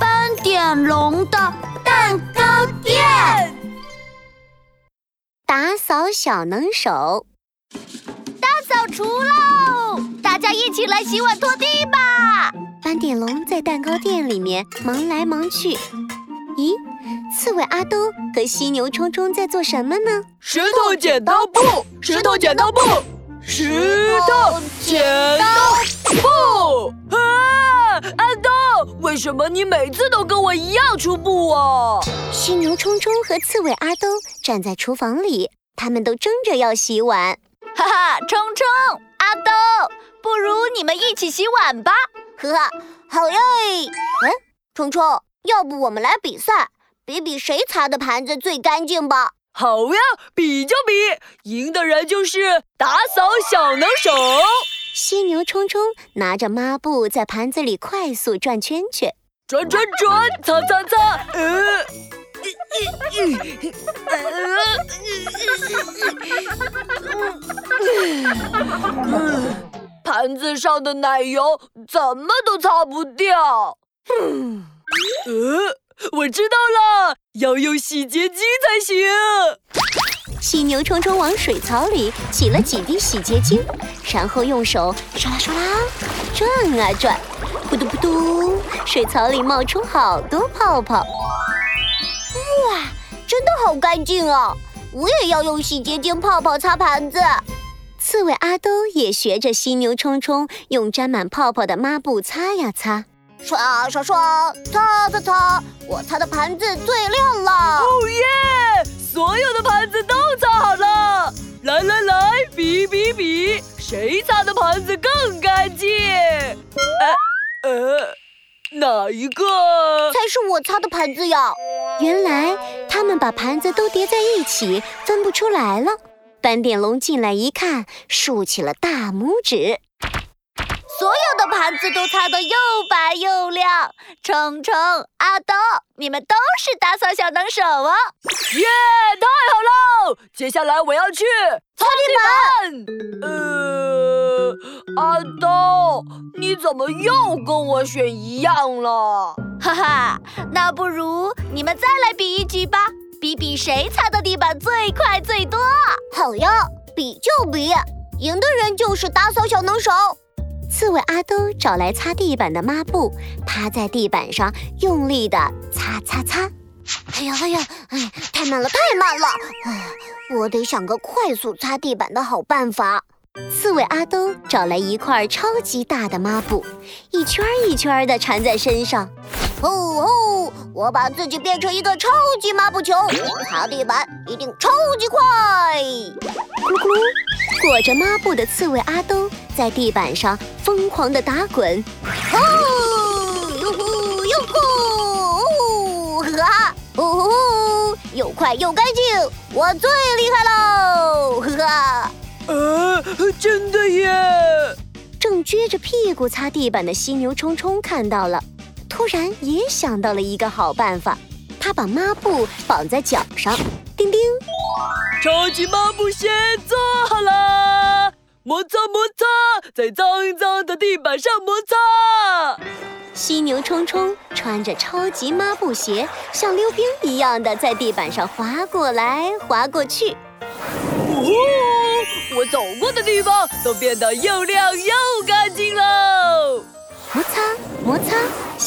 斑点龙的蛋糕店，打扫小能手，大扫除喽！大家一起来洗碗拖地吧。斑点龙在蛋糕店里面忙来忙去。咦，刺猬阿兜和犀牛冲冲在做什么呢？石头剪刀布，石头剪刀布，石头剪刀布。什么你每次都跟我一样出布啊？犀牛冲冲和刺猬阿兜站在厨房里，他们都争着要洗碗。哈哈，冲冲，阿兜，不如你们一起洗碗吧。呵呵，好耶！哎，冲冲，要不我们来比赛，比比谁擦的盘子最干净吧？好呀，比就比，赢的人就是打扫小能手。犀牛冲冲拿着抹布在盘子里快速转圈圈，转转转，擦擦擦，呃，盘子上的奶油怎么都擦不掉。嗯，呃，我知道了，要用洗洁精才行。犀牛冲冲往水槽里挤了几滴洗洁精，然后用手刷啦刷啦转啊转，噗嘟噗嘟，水槽里冒出好多泡泡。哇，真的好干净啊！我也要用洗洁精泡泡擦盘子。刺猬阿兜也学着犀牛冲冲，用沾满泡泡的抹布擦呀擦，刷刷刷，擦擦擦，我擦的盘子最亮了。哦耶！所有的盘子都擦好了，来来来，比比比，谁擦的盘子更干净？呃呃，哪一个才是我擦的盘子呀？原来他们把盘子都叠在一起，分不出来了。斑点龙进来一看，竖起了大拇指。所有的盘子都擦得又白又亮，冲冲、阿东，你们都是打扫小能手哦！耶，太好了！接下来我要去擦地板。呃，阿东，你怎么又跟我选一样了？哈哈，那不如你们再来比一局吧，比比谁擦的地板最快最多。好呀，比就比，赢的人就是打扫小能手。刺猬阿兜找来擦地板的抹布，趴在地板上用力的擦擦擦。哎呀哎呀，哎，太慢了太慢了！哎，我得想个快速擦地板的好办法。刺猬阿兜找来一块超级大的抹布，一圈一圈的缠在身上。哦哦！我把自己变成一个超级抹布球，擦地板一定超级快。咕噜咕噜，裹着抹布的刺猬阿兜在地板上疯狂的打滚。哦，哟呼哟呼！哈哈，哦，又快又干净，我最厉害喽！呵哈。呃，真的耶！正撅着屁股擦地板的犀牛冲冲看到了。突然也想到了一个好办法，他把抹布绑在脚上，叮叮，超级抹布鞋做好了，摩擦摩擦，在脏脏的地板上摩擦。犀牛冲冲穿着超级抹布鞋，像溜冰一样的在地板上滑过来滑过去。呜，我走过的地方都变得又亮又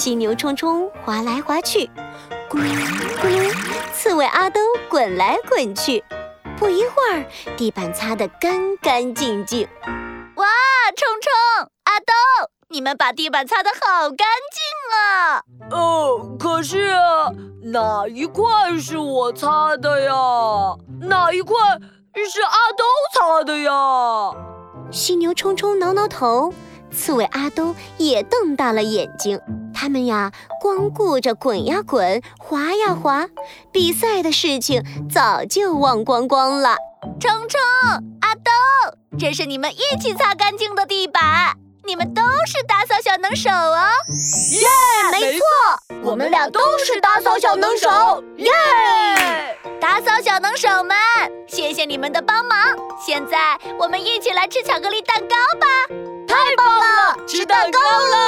犀牛冲冲滑来滑去，咕噜咕噜，刺猬阿兜滚来滚去。不一会儿，地板擦得干干净净。哇，冲冲、阿兜，你们把地板擦得好干净啊！哦，可是哪一块是我擦的呀？哪一块是阿兜擦的呀？犀牛冲冲挠挠头。刺猬阿兜也瞪大了眼睛，他们呀，光顾着滚呀滚，滑呀滑，比赛的事情早就忘光光了。冲冲，阿东，这是你们一起擦干净的地板，你们都是打扫小能手哦。耶，没错，我们俩都是打扫小能手。耶，打扫小能手们，谢谢你们的帮忙。现在我们一起来吃巧克力蛋糕吧。太棒了，吃蛋糕喽！